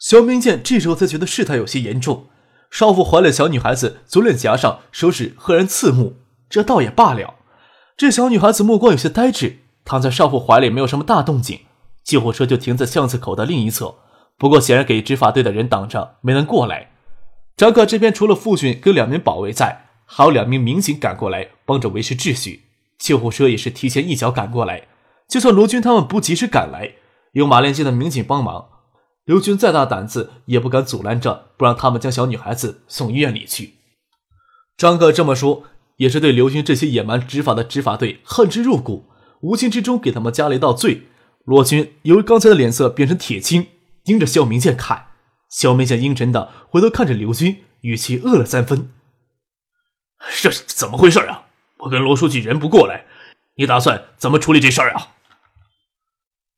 肖明建这时候才觉得事态有些严重，少妇怀了小女孩子，左脸颊上手指赫然刺目，这倒也罢了。这小女孩子目光有些呆滞，躺在少妇怀里没有什么大动静。救护车就停在巷子口的另一侧，不过显然给执法队的人挡着，没能过来。张可这边除了父亲跟两名保卫在，还有两名民警赶过来帮着维持秩序。救护车也是提前一脚赶过来，就算罗军他们不及时赶来，有马连街的民警帮忙。刘军再大胆子也不敢阻拦着，不让他们将小女孩子送医院里去。张哥这么说，也是对刘军这些野蛮执法的执法队恨之入骨，无形之中给他们加了一道罪。罗军由于刚才的脸色变成铁青，盯着肖明建看。肖明建阴沉的回头看着刘军，语气恶了三分：“这是怎么回事啊？我跟罗书记人不过来，你打算怎么处理这事儿啊？”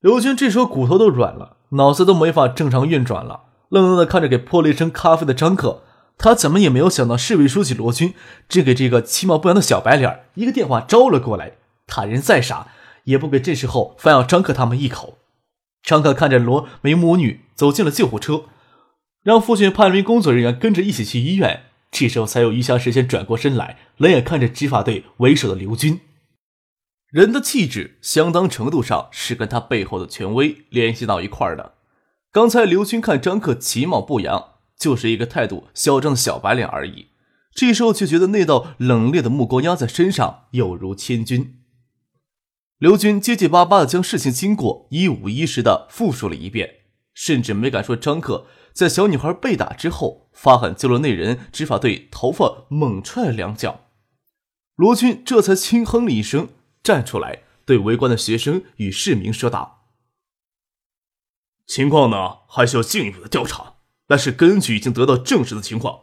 刘军这时候骨头都软了。脑子都没法正常运转了，愣愣的看着给泼了一身咖啡的张克，他怎么也没有想到市委书记罗军正给这个其貌不扬的小白脸一个电话招了过来。他人再傻，也不给这时候反咬张克他们一口。张克看着罗梅母女走进了救护车，让父亲派了一名工作人员跟着一起去医院。这时候才有余下时间转过身来，冷眼看着执法队为首的刘军。人的气质，相当程度上是跟他背后的权威联系到一块儿的。刚才刘军看张克其貌不扬，就是一个态度嚣张的小白脸而已。这时候却觉得那道冷冽的目光压在身上，犹如千钧。刘军结结巴巴的将事情经过一五一十的复述了一遍，甚至没敢说张克在小女孩被打之后发狠救了那人，执法队头发猛踹了两脚。罗军这才轻哼了一声。站出来，对围观的学生与市民说道：“情况呢，还需要进一步的调查。但是根据已经得到证实的情况，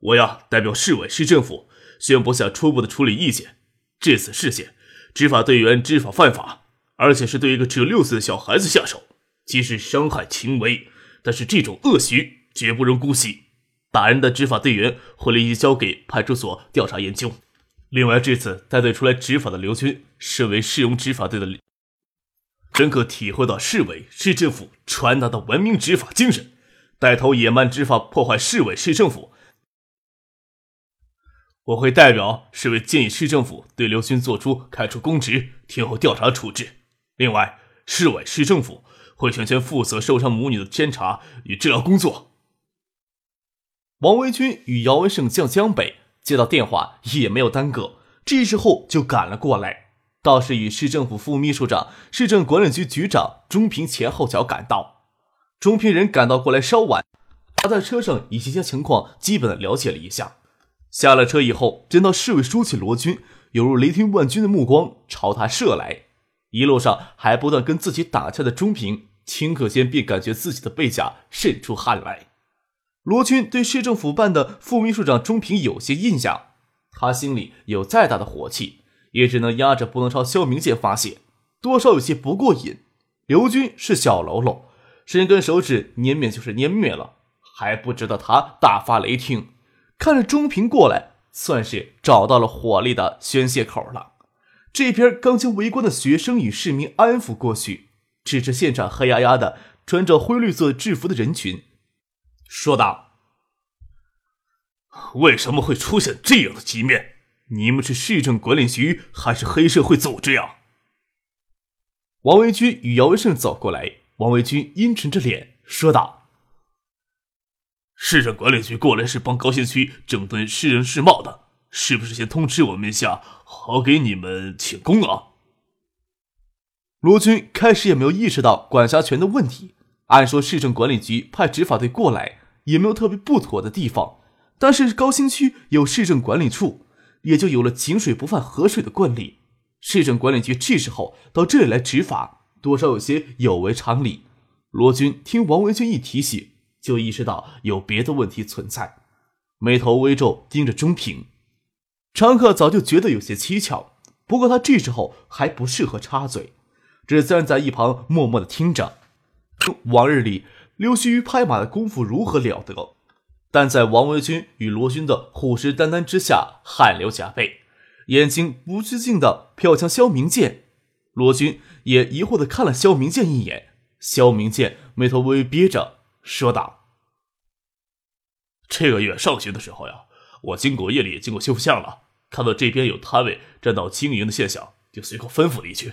我呀代表市委市政府宣布下初步的处理意见。这次事件，执法队员知法犯法，而且是对一个只有六岁的小孩子下手，即使伤害轻微，但是这种恶习绝不容姑息。打人的执法队员会立即交给派出所调查研究。”另外，这次带队出来执法的刘军，身为市容执法队的，深刻体会到市委市政府传达的文明执法精神，带头野蛮执法，破坏市委市政府。我会代表市委建议市政府对刘军作出开除公职、听候调查处置。另外，市委市政府会全权负责受伤母女的监察与治疗工作。王维军与姚文胜将江北。接到电话也没有耽搁，这时候就赶了过来。倒是与市政府副秘书长、市政管理局局长钟平前后脚赶到。钟平人赶到过来稍晚，他在车上已经将情况基本了解了一下。下了车以后，见到市委书记罗军，犹如雷霆万钧的目光朝他射来。一路上还不断跟自己打架的钟平，顷刻间便感觉自己的背甲渗出汗来。罗军对市政府办的副秘书长钟平有些印象，他心里有再大的火气，也只能压着不能朝肖明建发泄，多少有些不过瘾。刘军是小喽啰，伸根手指捏灭就是捏灭了，还不值得他大发雷霆。看着钟平过来，算是找到了火力的宣泄口了。这边刚将围观的学生与市民安抚过去，指着现场黑压压的穿着灰绿色制服的人群。说道：“为什么会出现这样的局面？你们是市政管理局还是黑社会组织呀？”王维军与姚文胜走过来，王维军阴沉着脸说道：“市政管理局过来是帮高新区整顿市人市貌的，是不是先通知我们一下，好给你们请功啊？”罗军开始也没有意识到管辖权的问题。按说市政管理局派执法队过来也没有特别不妥的地方，但是高新区有市政管理处，也就有了井水不犯河水的惯例。市政管理局这时候到这里来执法，多少有些有违常理。罗军听王维军一提起，就意识到有别的问题存在。眉头微皱，盯着钟平。张克早就觉得有些蹊跷，不过他这时候还不适合插嘴，只站在一旁默默的听着。往日里，溜须拍马的功夫如何了得？但在王维军与罗军的虎视眈眈之下，汗流浃背，眼睛不自禁的瞟向萧明剑。罗军也疑惑的看了萧明剑一眼，萧明剑眉头微微憋着，说道：“这个月上旬的时候呀，我经过夜里经过修复巷了，看到这边有摊位占道经营的现象，就随口吩咐了一句。”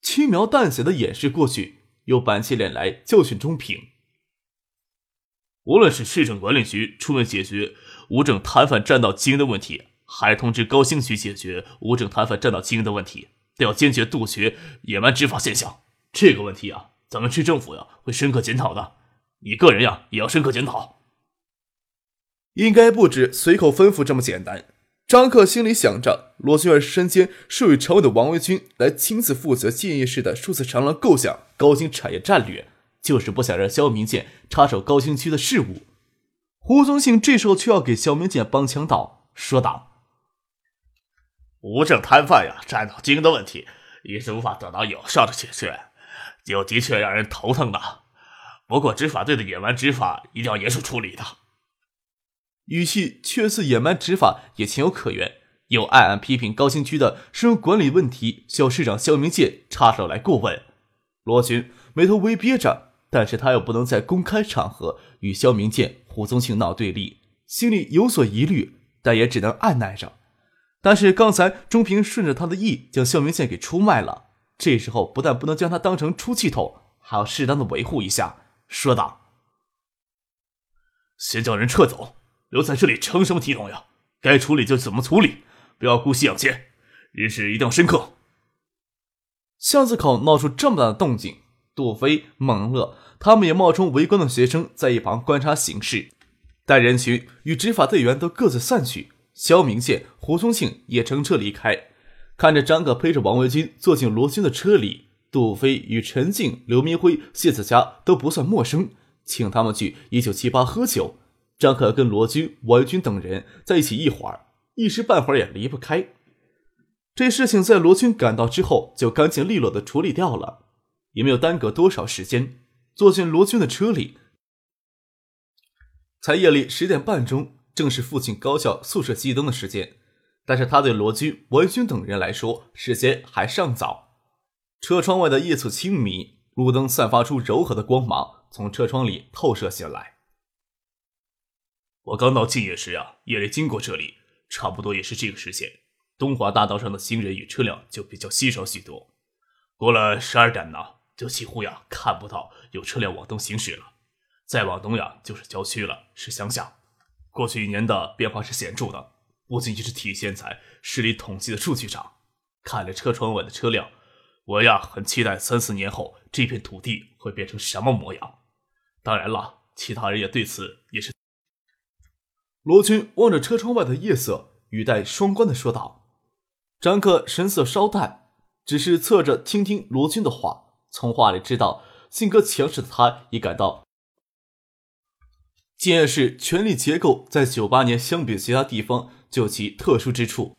轻描淡写的掩饰过去，又板起脸来教训钟平。无论是市政管理局出面解决无证摊贩占道经营的问题，还是通知高新区解决无证摊贩占道经营的问题，都要坚决杜绝野蛮执法现象。这个问题啊，咱们市政府呀会深刻检讨的。你个人呀也要深刻检讨。应该不止随口吩咐这么简单。张克心里想着，罗军儿身兼市委常委的王维军来亲自负责建业市的数字长廊构想、高新产业战略。就是不想让肖明建插手高新区的事务。胡宗庆这时候却要给肖明建帮腔道：“说道，无证摊贩呀占道经营的问题，一直无法得到有效的解决，就的确让人头疼的。不过执法队的野蛮执法一定要严肃处理的。”语气却似野蛮执法也情有可原，又暗暗批评高新区的市容管理问题需要市长肖明建插手来过问。罗军眉头微憋着。但是他又不能在公开场合与肖明建、胡宗庆闹对立，心里有所疑虑，但也只能按耐着。但是刚才钟平顺着他的意将肖明建给出卖了，这时候不但不能将他当成出气筒，还要适当的维护一下，说道：“先叫人撤走，留在这里成什么体统呀？该处理就怎么处理，不要姑息养奸，日事一定要深刻。”巷子口闹出这么大的动静。杜飞、孟乐他们也冒充围观的学生，在一旁观察形势。待人群与执法队员都各自散去，肖明宪、胡宗庆也乘车离开。看着张可陪着王维军坐进罗军的车里，杜飞与陈静、刘明辉、谢子佳都不算陌生，请他们去一九七八喝酒。张可跟罗军、王军等人在一起一会儿，一时半会儿也离不开。这事情在罗军赶到之后，就干净利落的处理掉了。也没有耽搁多少时间，坐进罗军的车里。才夜里十点半钟，正是父亲高校宿舍熄灯的时间。但是他对罗军、王军等人来说，时间还尚早。车窗外的夜色清迷，路灯散发出柔和的光芒，从车窗里透射进来。我刚到静业时啊，夜里经过这里，差不多也是这个时间。东华大道上的行人与车辆就比较稀少许多。过了十二点呢。就几乎呀看不到有车辆往东行驶了，再往东呀就是郊区了，是乡下。过去一年的变化是显著的，不仅仅是体现在市里统计的数据上。看着车窗外的车辆，我呀很期待三四年后这片土地会变成什么模样。当然了，其他人也对此也是。罗军望着车窗外的夜色，语带双关的说道。张克神色稍淡，只是侧着听听罗军的话。从话里知道，性格强势的他也感到，建业市权力结构在九八年相比其他地方就有其特殊之处。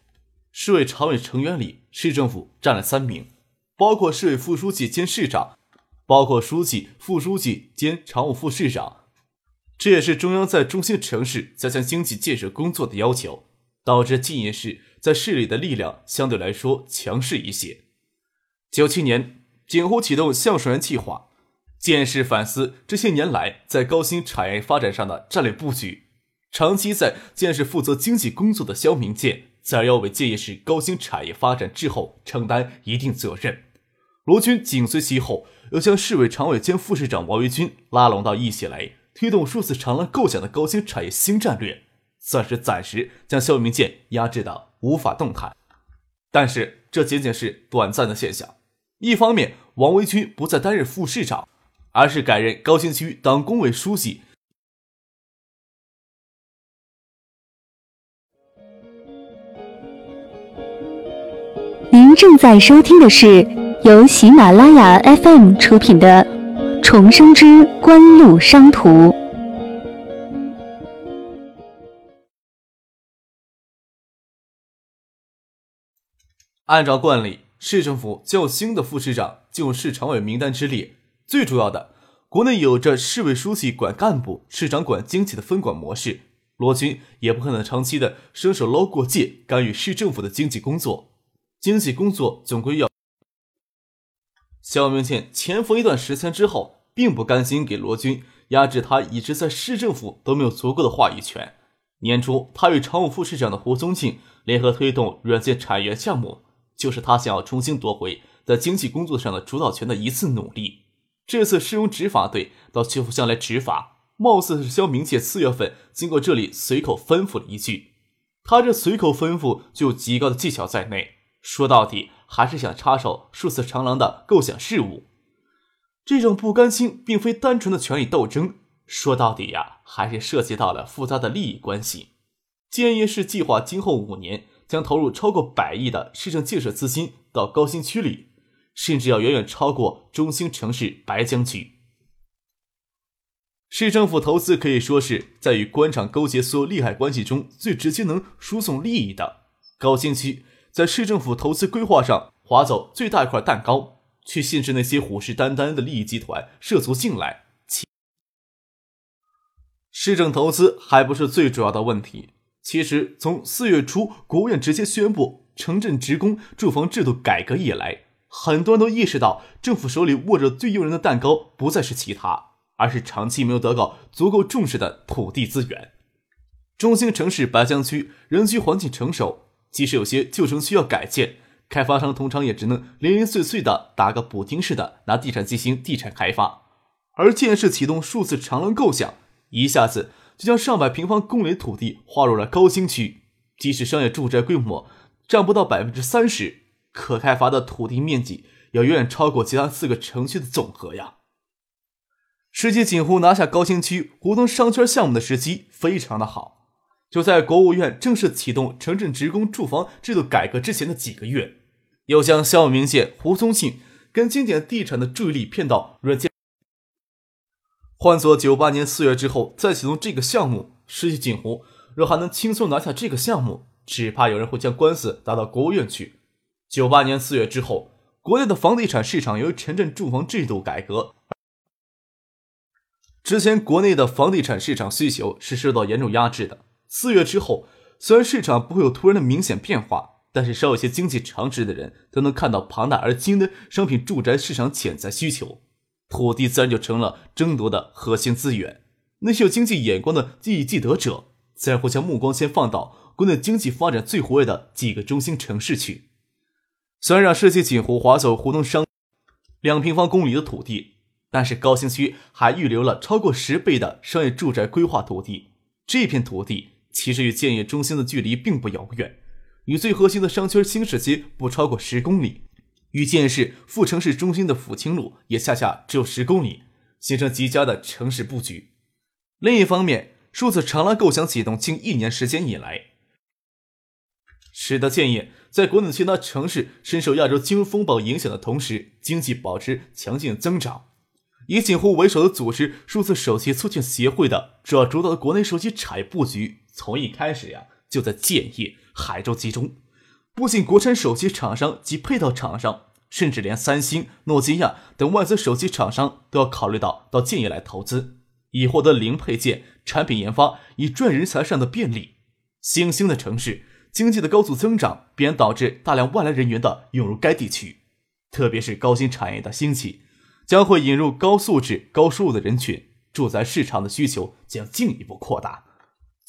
市委常委成员里，市政府占了三名，包括市委副书记兼市长，包括书记、副书记兼常务副市长。这也是中央在中心城市加强经济建设工作的要求，导致建业市在市里的力量相对来说强势一些。九七年。锦湖启动橡树园计划，建市反思这些年来在高新产业发展上的战略布局。长期在建市负责经济工作的肖明建，自然要为建业市高新产业发展滞后承担一定责任。罗军紧随其后，又将市委常委兼副市长王维军拉拢到一起来，推动数字长廊构想的高新产业新战略，算是暂时将肖明建压制的无法动弹。但是这仅仅是短暂的现象。一方面，王维军不再担任副市长，而是改任高新区党工委书记。您正在收听的是由喜马拉雅 FM 出品的《《重生之官路商途》。按照惯例，市政府叫新的副市长进入市常委名单之列。最主要的，国内有着市委书记管干部、市长管经济的分管模式，罗军也不可能长期的伸手捞过界，干预市政府的经济工作。经济工作总归要。肖明倩潜伏一段时间之后，并不甘心给罗军压制他一直在市政府都没有足够的话语权。年初，他与常务副市长的胡宗庆联合推动软件产业项目，就是他想要重新夺回在经济工作上的主导权的一次努力。这次是用执法队到曲阜乡来执法，貌似是肖明倩四月份经过这里随口吩咐了一句。他这随口吩咐就有极高的技巧在内，说到底还是想插手数次长廊的构想事务。这种不甘心，并非单纯的权力斗争。说到底呀，还是涉及到了复杂的利益关系。建业市计划今后五年将投入超过百亿的市政建设资金到高新区里，甚至要远远超过中心城市白江区。市政府投资可以说是在与官场勾结所有利害关系中最直接能输送利益的。高新区在市政府投资规划上划走最大一块蛋糕，去限制那些虎视眈眈的利益集团涉足进来。市政投资还不是最主要的问题。其实，从四月初国务院直接宣布城镇职工住房制度改革以来，很多人都意识到，政府手里握着最诱人的蛋糕，不再是其他，而是长期没有得到足够重视的土地资源。中心城市白江区人居环境成熟，即使有些旧城需要改建，开发商通常也只能零零碎碎的打个补丁似的拿地产进行地产开发，而建市启动数次长廊构想。一下子就将上百平方公里土地划入了高新区，即使商业住宅规模占不到百分之三十，可开发的土地面积要远远超过其他四个城区的总和呀。世纪锦湖拿下高新区胡同商圈项目的时机非常的好，就在国务院正式启动城镇职工住房制度改革之前的几个月，又将肖明建、胡宗庆跟经典地产的注意力骗到软件。换做九八年四月之后再启动这个项目，失去锦湖若还能轻松拿下这个项目，只怕有人会将官司打到国务院去。九八年四月之后，国内的房地产市场由于城镇住房制度改革，之前国内的房地产市场需求是受到严重压制的。四月之后，虽然市场不会有突然的明显变化，但是稍有些经济常识的人都能看到庞大而惊的商品住宅市场潜在需求。土地自然就成了争夺的核心资源。那些有经济眼光的记忆记得者，自然会将目光先放到国内经济发展最活跃的几个中心城市去。虽然让世纪锦湖划走湖东商两平方公里的土地，但是高新区还预留了超过十倍的商业住宅规划土地。这片土地其实与建业中心的距离并不遥远，与最核心的商圈新市街不超过十公里。与建市副城市中心的抚清路也恰恰只有十公里，形成极佳的城市布局。另一方面，数字长廊构想启动近一年时间以来，使得建业在国内其他城市深受亚洲金融风暴影响的同时，经济保持强劲增长。以锦湖为首的组织数字手机促进协会的主要主导的国内手机产业布局，从一开始呀就在建业、海州集中。不仅国产手机厂商及配套厂商，甚至连三星、诺基亚等外资手机厂商都要考虑到到建业来投资，以获得零配件产品研发以赚人才上的便利。新兴的城市经济的高速增长，必然导致大量外来人员的涌入该地区，特别是高新产业的兴起，将会引入高素质、高收入的人群，住宅市场的需求将进一步扩大。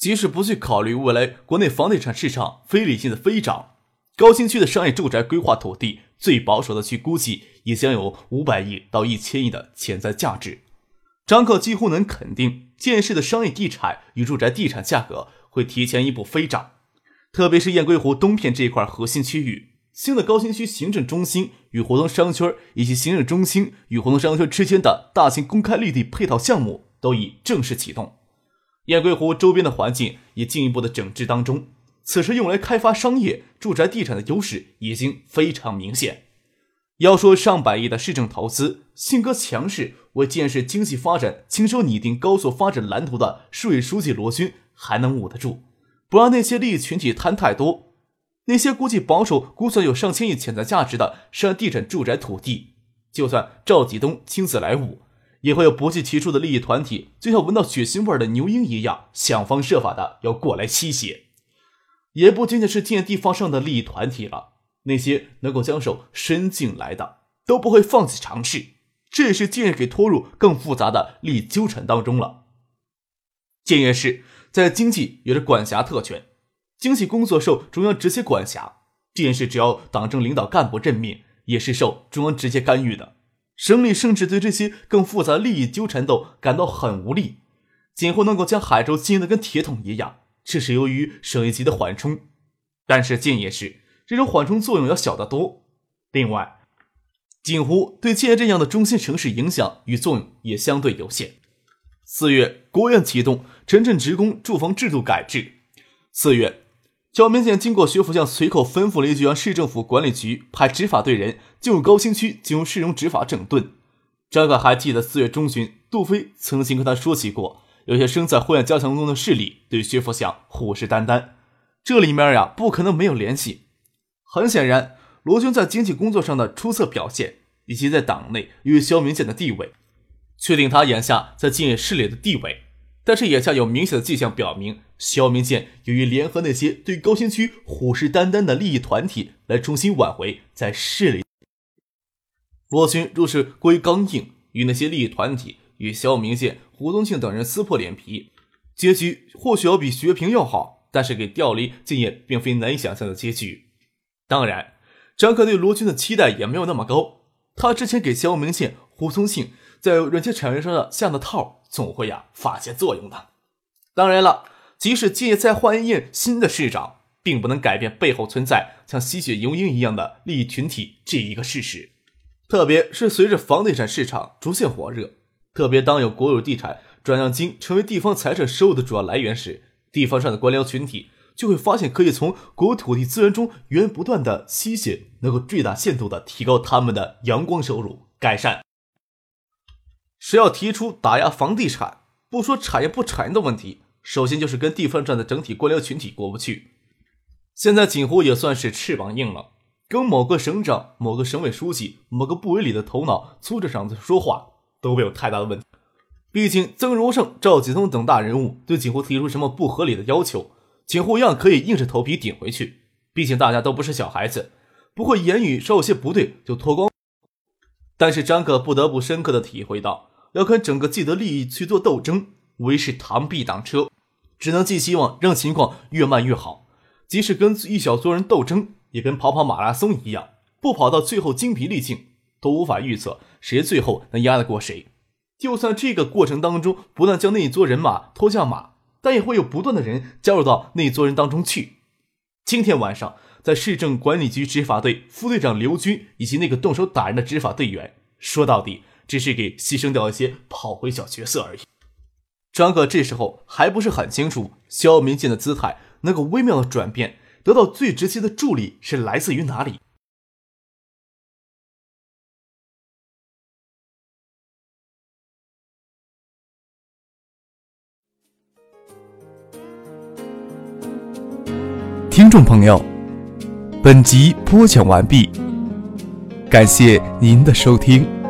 即使不去考虑未来国内房地产市场非理性的飞涨。高新区的商业住宅规划土地，最保守的去估计也将有五百亿到一千亿的潜在价值。张克几乎能肯定，建市的商业地产与住宅地产价格会提前一步飞涨。特别是雁归湖东片这一块核心区域，新的高新区行政中心与活动商圈以及行政中心与活动商圈之间的大型公开绿地配套项目都已正式启动。雁归湖周边的环境也进一步的整治当中。此时用来开发商业住宅地产的优势已经非常明显。要说上百亿的市政投资，性格强势、为建设经济发展亲手拟定高速发展蓝图的市委书记罗军还能捂得住，不让那些利益群体贪太多。那些估计保守估算有上千亿潜在价值的涉案地产住宅土地，就算赵继东亲自来捂，也会有不计其数的利益团体，就像闻到血腥味的牛鹰一样，想方设法的要过来吸血。也不仅仅是建地方上的利益团体了，那些能够将手伸进来的，都不会放弃尝试。这也是建业给拖入更复杂的利益纠缠当中了。建业市在经济有着管辖特权。经济工作受中央直接管辖，这件事只要党政领导干部任命，也是受中央直接干预的。省里甚至对这些更复杂利益纠缠斗感到很无力，几乎能够将海州经营的跟铁桶一样。这是由于省一级的缓冲，但是建业市这种缓冲作用要小得多。另外，锦湖对建业这样的中心城市影响与作用也相对有限。四月，国务院启动城镇职工住房制度改制。四月。焦明建经过薛福将随口吩咐了一句，让市政府管理局派执法队人进入高新区，进入市容执法整顿。张凯还记得四月中旬，杜飞曾经跟他说起过，有些生在灰暗加强中的势力对薛福相虎视眈眈，这里面呀不可能没有联系。很显然，罗军在经济工作上的出色表现，以及在党内与肖明建的地位，确定他眼下在建业势力的地位。但是眼下有明显的迹象表明，肖明建由于联合那些对高新区虎视眈眈的利益团体，来重新挽回在市里。罗军若是过于刚硬，与那些利益团体与肖明建、胡宗庆等人撕破脸皮，结局或许要比薛平要好，但是给调离竟也并非难以想象的结局。当然，张克对罗军的期待也没有那么高，他之前给肖明建、胡宗庆在软件产业上的下的套。总会呀发现作用的。当然了，即使借再换一任新的市长，并不能改变背后存在像吸血游鹰一样的利益群体这一个事实。特别是随着房地产市场逐渐火热，特别当有国有地产转让金成为地方财政收入的主要来源时，地方上的官僚群体就会发现可以从国有土地资源中源源不断的吸血，能够最大限度的提高他们的阳光收入，改善。谁要提出打压房地产，不说产业不产业的问题，首先就是跟地方上的整体官僚群体过不去。现在锦湖也算是翅膀硬了，跟某个省长、某个省委书记、某个部委里的头脑粗着嗓子说话都没有太大的问题。毕竟曾荣盛、赵锦东等大人物对锦湖提出什么不合理的要求，锦湖一样可以硬着头皮顶回去。毕竟大家都不是小孩子，不会言语稍有些不对就脱光。但是张可不得不深刻的体会到。要跟整个既得利益去做斗争，无疑是螳臂挡车，只能寄希望让情况越慢越好。即使跟一小撮人斗争，也跟跑跑马拉松一样，不跑到最后精疲力尽，都无法预测谁最后能压得过谁。就算这个过程当中不断将那一撮人马拖下马，但也会有不断的人加入到那一撮人当中去。今天晚上，在市政管理局执法队副队长刘军以及那个动手打人的执法队员，说到底。只是给牺牲掉一些炮灰小角色而已。张可这时候还不是很清楚，肖明建的姿态能够微妙的转变，得到最直接的助力是来自于哪里？听众朋友，本集播讲完毕，感谢您的收听。